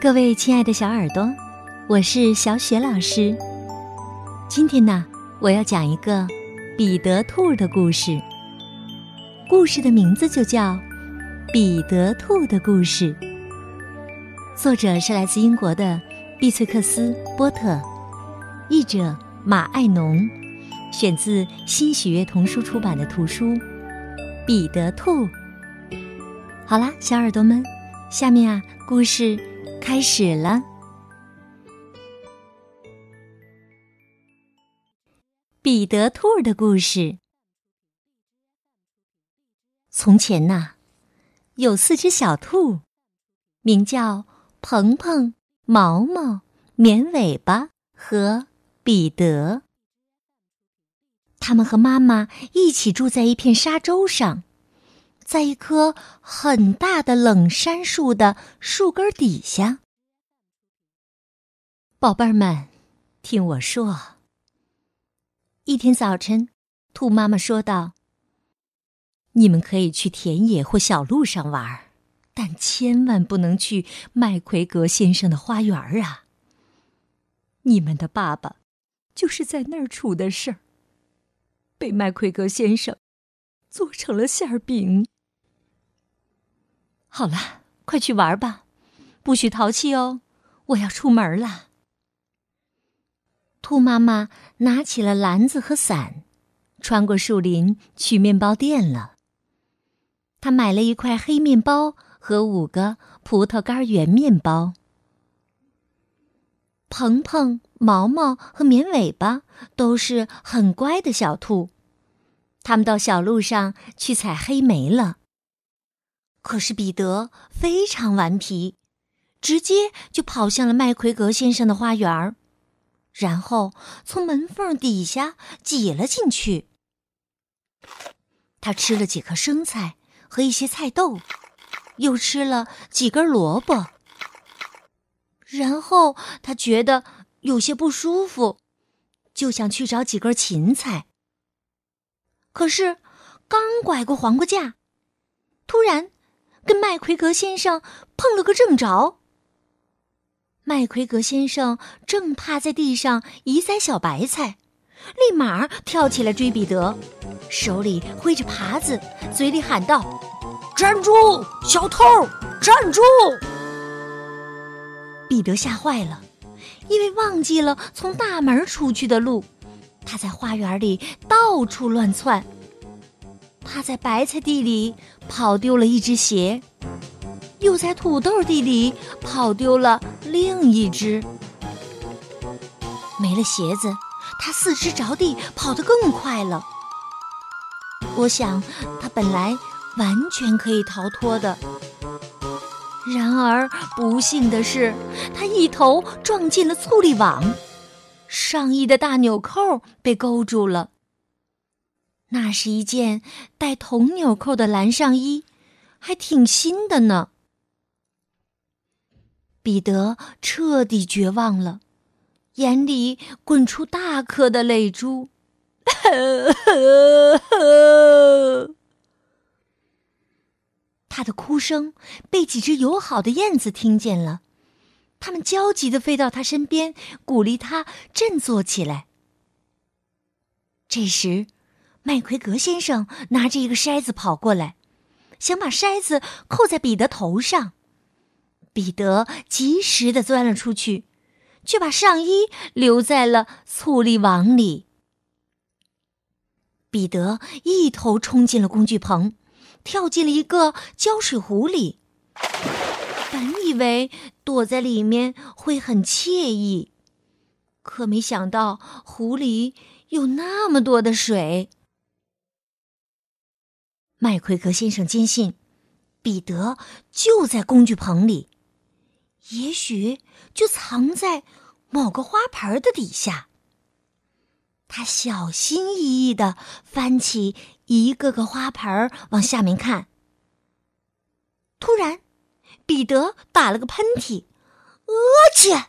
各位亲爱的小耳朵，我是小雪老师。今天呢，我要讲一个彼得兔的故事。故事的名字就叫《彼得兔的故事》。作者是来自英国的碧翠克斯·波特，译者马爱农，选自新喜悦童书出版的图书《彼得兔》。好啦，小耳朵们，下面啊，故事。开始了。彼得兔的故事。从前呐，有四只小兔，名叫鹏鹏、毛毛、绵尾巴和彼得。他们和妈妈一起住在一片沙洲上。在一棵很大的冷杉树的树根底下，宝贝儿们，听我说。一天早晨，兔妈妈说道：“你们可以去田野或小路上玩，但千万不能去麦奎格先生的花园啊！你们的爸爸就是在那儿出的事儿，被麦奎格先生做成了馅儿饼。”好了，快去玩吧，不许淘气哦！我要出门了。兔妈妈拿起了篮子和伞，穿过树林去面包店了。她买了一块黑面包和五个葡萄干圆面包。鹏鹏、毛毛和绵尾巴都是很乖的小兔，他们到小路上去采黑莓了。可是彼得非常顽皮，直接就跑向了麦奎格先生的花园儿然后从门缝底下挤了进去。他吃了几颗生菜和一些菜豆，又吃了几根萝卜。然后他觉得有些不舒服，就想去找几根芹菜。可是刚拐过黄瓜架，突然。跟麦奎格先生碰了个正着。麦奎格先生正趴在地上移栽小白菜，立马跳起来追彼得，手里挥着耙子，嘴里喊道：“站住，小偷！站住！”彼得吓坏了，因为忘记了从大门出去的路，他在花园里到处乱窜。他在白菜地里跑丢了一只鞋，又在土豆地里跑丢了另一只。没了鞋子，他四肢着地跑得更快了。我想他本来完全可以逃脱的，然而不幸的是，他一头撞进了醋栗网，上衣的大纽扣被勾住了。那是一件带铜纽扣的蓝上衣，还挺新的呢。彼得彻底绝望了，眼里滚出大颗的泪珠。他的哭声被几只友好的燕子听见了，它们焦急的飞到他身边，鼓励他振作起来。这时。麦奎格先生拿着一个筛子跑过来，想把筛子扣在彼得头上。彼得及时的钻了出去，却把上衣留在了醋栗网里。彼得一头冲进了工具棚，跳进了一个胶水壶里。本以为躲在里面会很惬意，可没想到壶里有那么多的水。麦奎格先生坚信，彼得就在工具棚里，也许就藏在某个花盆的底下。他小心翼翼的翻起一个个花盆，往下面看。突然，彼得打了个喷嚏，“呃切！”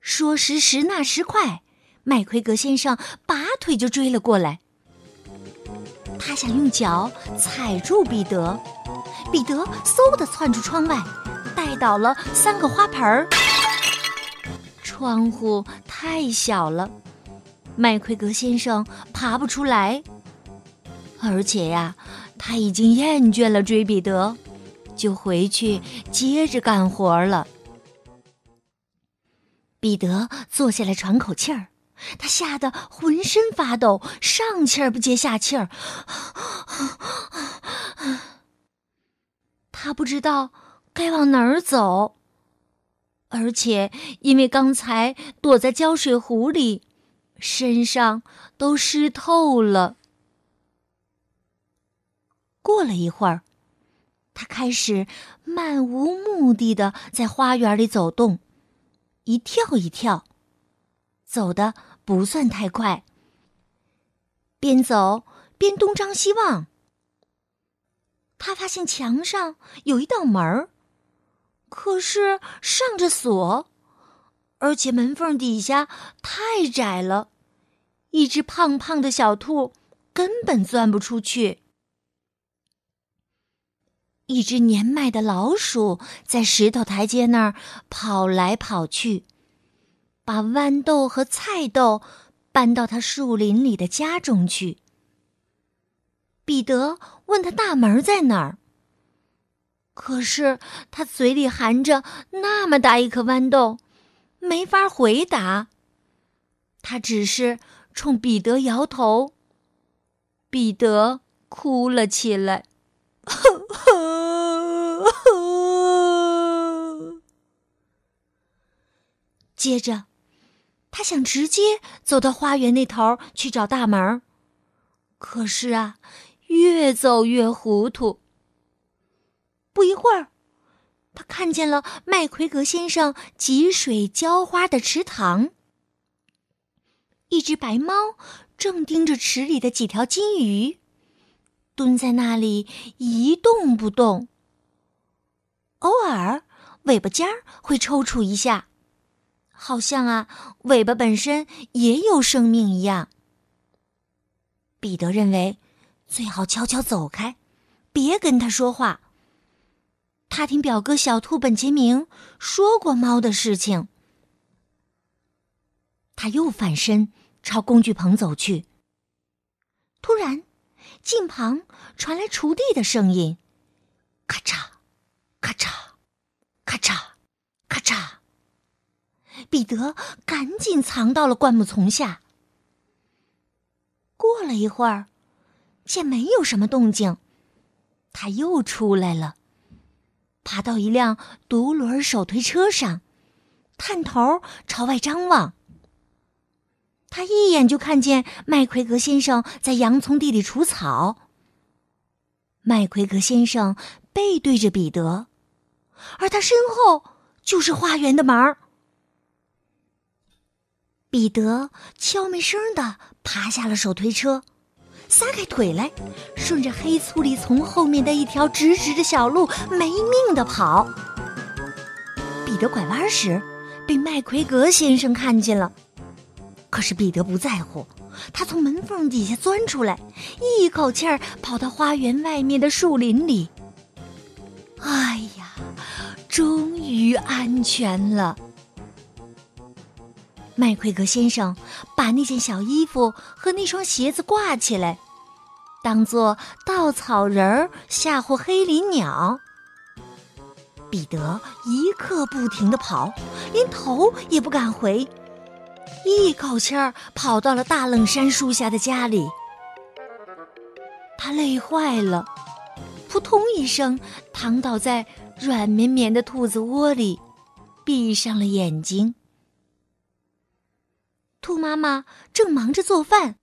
说时迟，那时快，麦奎格先生拔腿就追了过来。他想用脚踩住彼得，彼得嗖的窜出窗外，带倒了三个花盆儿。窗户太小了，麦奎格先生爬不出来。而且呀，他已经厌倦了追彼得，就回去接着干活了。彼得坐下来喘口气儿，他吓得浑身发抖，上气儿不接下气儿。他不知道该往哪儿走，而且因为刚才躲在浇水壶里，身上都湿透了。过了一会儿，他开始漫无目的的在花园里走动。一跳一跳，走的不算太快。边走边东张西望，他发现墙上有一道门儿，可是上着锁，而且门缝底下太窄了，一只胖胖的小兔根本钻不出去。一只年迈的老鼠在石头台阶那儿跑来跑去，把豌豆和菜豆搬到他树林里的家中去。彼得问他大门在哪儿，可是他嘴里含着那么大一颗豌豆，没法回答。他只是冲彼得摇头。彼得哭了起来。接着，他想直接走到花园那头去找大门可是啊，越走越糊涂。不一会儿，他看见了麦奎格先生汲水浇花的池塘，一只白猫正盯着池里的几条金鱼。蹲在那里一动不动，偶尔尾巴尖儿会抽搐一下，好像啊尾巴本身也有生命一样。彼得认为最好悄悄走开，别跟他说话。他听表哥小兔本杰明说过猫的事情。他又反身朝工具棚走去，突然。近旁传来锄地的声音，咔嚓，咔嚓，咔嚓，咔嚓。彼得赶紧藏到了灌木丛下。过了一会儿，见没有什么动静，他又出来了，爬到一辆独轮手推车上，探头朝外张望。他一眼就看见麦奎格先生在洋葱地里除草。麦奎格先生背对着彼得，而他身后就是花园的门儿。彼得悄没声的爬下了手推车，撒开腿来，顺着黑粗里丛后面的一条直直的小路没命的跑。彼得拐弯时，被麦奎格先生看见了。可是彼得不在乎，他从门缝底下钻出来，一口气儿跑到花园外面的树林里。哎呀，终于安全了！麦奎格先生把那件小衣服和那双鞋子挂起来，当做稻草人儿吓唬黑林鸟。彼得一刻不停的跑，连头也不敢回。一口气儿跑到了大冷杉树下的家里，他累坏了，扑通一声躺倒在软绵绵的兔子窝里，闭上了眼睛。兔妈妈正忙着做饭，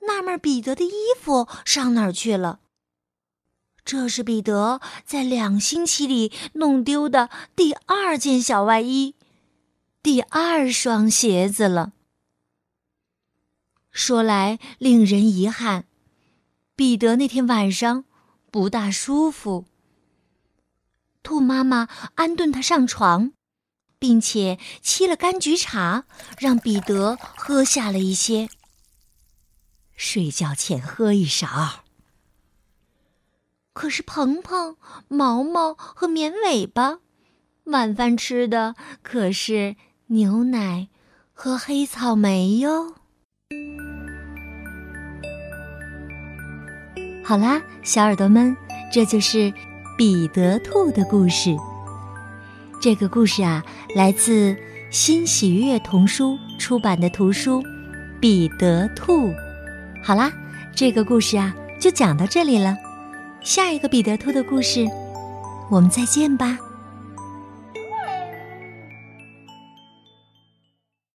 纳闷彼得的衣服上哪儿去了。这是彼得在两星期里弄丢的第二件小外衣。第二双鞋子了。说来令人遗憾，彼得那天晚上不大舒服。兔妈妈安顿他上床，并且沏了柑橘茶，让彼得喝下了一些。睡觉前喝一勺。可是鹏鹏、毛毛和绵尾巴，晚饭吃的可是牛奶和黑草莓哟。好啦，小耳朵们，这就是彼得兔的故事。这个故事啊，来自新喜悦童书出版的图书《彼得兔》。好啦，这个故事啊，就讲到这里了。下一个彼得兔的故事，我们再见吧。